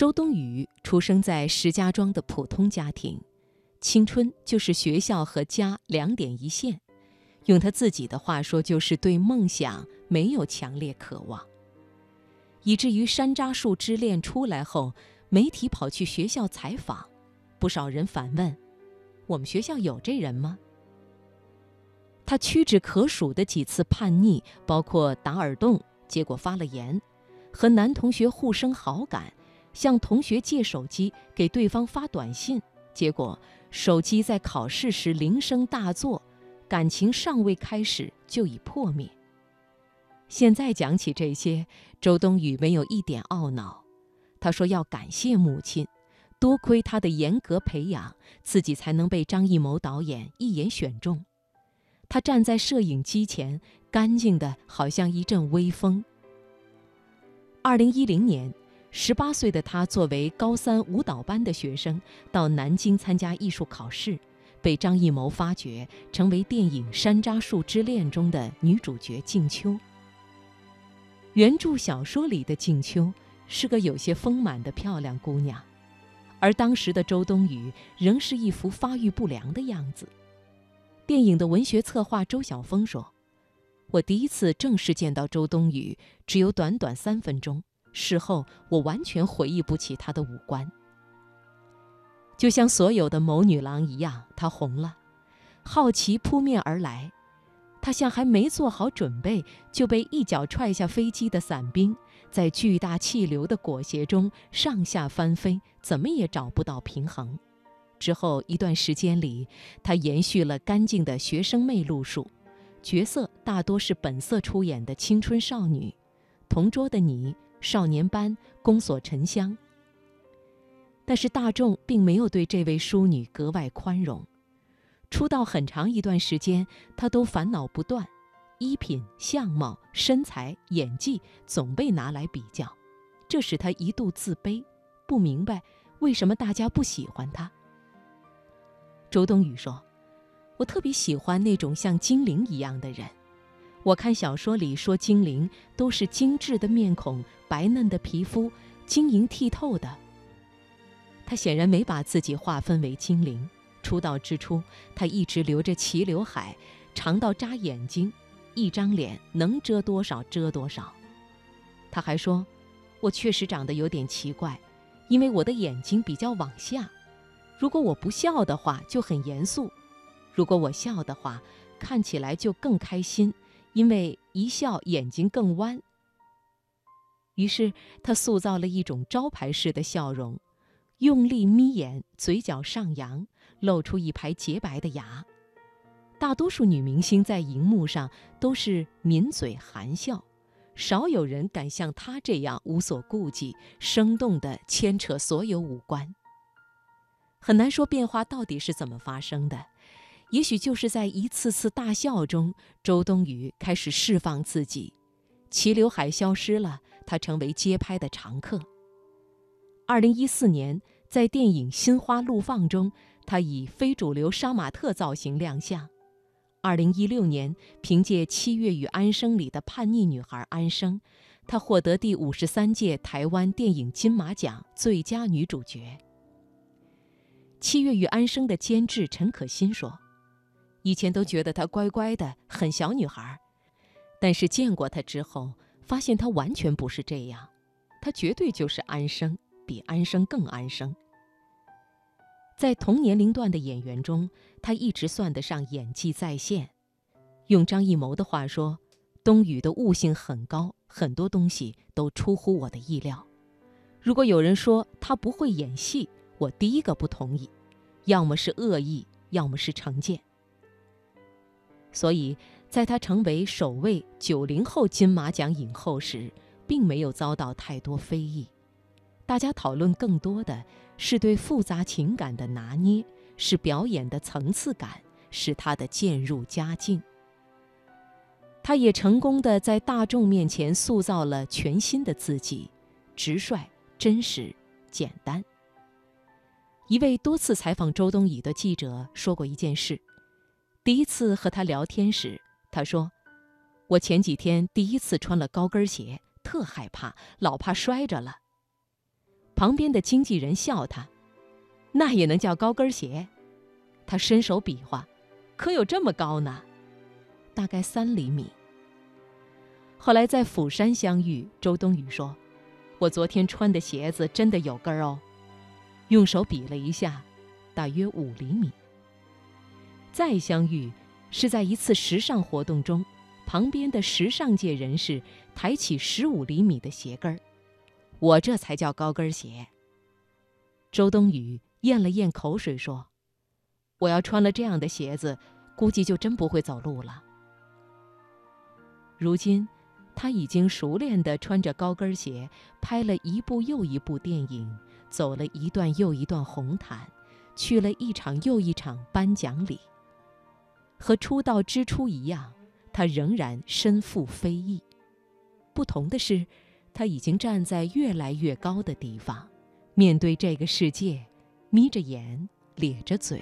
周冬雨出生在石家庄的普通家庭，青春就是学校和家两点一线。用他自己的话说，就是对梦想没有强烈渴望，以至于《山楂树之恋》出来后，媒体跑去学校采访，不少人反问：“我们学校有这人吗？”他屈指可数的几次叛逆，包括打耳洞，结果发了炎；和男同学互生好感，向同学借手机给对方发短信，结果手机在考试时铃声大作。感情尚未开始就已破灭。现在讲起这些，周冬雨没有一点懊恼。她说要感谢母亲，多亏她的严格培养，自己才能被张艺谋导演一眼选中。她站在摄影机前，干净的好像一阵微风。二零一零年，十八岁的她作为高三舞蹈班的学生，到南京参加艺术考试。被张艺谋发掘，成为电影《山楂树之恋》中的女主角静秋。原著小说里的静秋是个有些丰满的漂亮姑娘，而当时的周冬雨仍是一副发育不良的样子。电影的文学策划周晓峰说：“我第一次正式见到周冬雨，只有短短三分钟，事后我完全回忆不起她的五官。”就像所有的谋女郎一样，她红了，好奇扑面而来。她像还没做好准备就被一脚踹下飞机的伞兵，在巨大气流的裹挟中上下翻飞，怎么也找不到平衡。之后一段时间里，她延续了干净的学生妹路数，角色大多是本色出演的青春少女，《同桌的你》《少年班》《宫锁沉香》。但是大众并没有对这位淑女格外宽容。出道很长一段时间，她都烦恼不断，衣品、相貌、身材、演技总被拿来比较，这使她一度自卑，不明白为什么大家不喜欢她。周冬雨说：“我特别喜欢那种像精灵一样的人。我看小说里说精灵都是精致的面孔、白嫩的皮肤、晶莹剔透的。”他显然没把自己划分为精灵。出道之初，他一直留着齐刘海，长到扎眼睛，一张脸能遮多少遮多少。他还说：“我确实长得有点奇怪，因为我的眼睛比较往下。如果我不笑的话，就很严肃；如果我笑的话，看起来就更开心，因为一笑眼睛更弯。”于是他塑造了一种招牌式的笑容。用力眯眼，嘴角上扬，露出一排洁白的牙。大多数女明星在荧幕上都是抿嘴含笑，少有人敢像她这样无所顾忌，生动地牵扯所有五官。很难说变化到底是怎么发生的，也许就是在一次次大笑中，周冬雨开始释放自己，齐刘海消失了，她成为街拍的常客。二零一四年，在电影《心花怒放》中，她以非主流杀马特造型亮相。二零一六年，凭借《七月与安生》里的叛逆女孩安生，她获得第五十三届台湾电影金马奖最佳女主角。《七月与安生》的监制陈可辛说：“以前都觉得她乖乖的，很小女孩，但是见过她之后，发现她完全不是这样，她绝对就是安生。”比安生更安生。在同年龄段的演员中，她一直算得上演技在线。用张艺谋的话说，冬雨的悟性很高，很多东西都出乎我的意料。如果有人说她不会演戏，我第一个不同意，要么是恶意，要么是成见。所以，在他成为首位九零后金马奖影后时，并没有遭到太多非议。大家讨论更多的是对复杂情感的拿捏，是表演的层次感，是他的渐入佳境。他也成功的在大众面前塑造了全新的自己，直率、真实、简单。一位多次采访周冬雨的记者说过一件事：第一次和他聊天时，他说：“我前几天第一次穿了高跟鞋，特害怕，老怕摔着了。”旁边的经纪人笑他：“那也能叫高跟鞋？”他伸手比划：“可有这么高呢？大概三厘米。”后来在釜山相遇，周冬雨说：“我昨天穿的鞋子真的有跟儿哦。”用手比了一下，大约五厘米。再相遇是在一次时尚活动中，旁边的时尚界人士抬起十五厘米的鞋跟儿，我这才叫高跟鞋。周冬雨咽了咽口水说：“我要穿了这样的鞋子，估计就真不会走路了。”如今，他已经熟练地穿着高跟鞋，拍了一部又一部电影。走了一段又一段红毯，去了一场又一场颁奖礼。和出道之初一样，他仍然身负非议。不同的是，他已经站在越来越高的地方，面对这个世界，眯着眼，咧着嘴。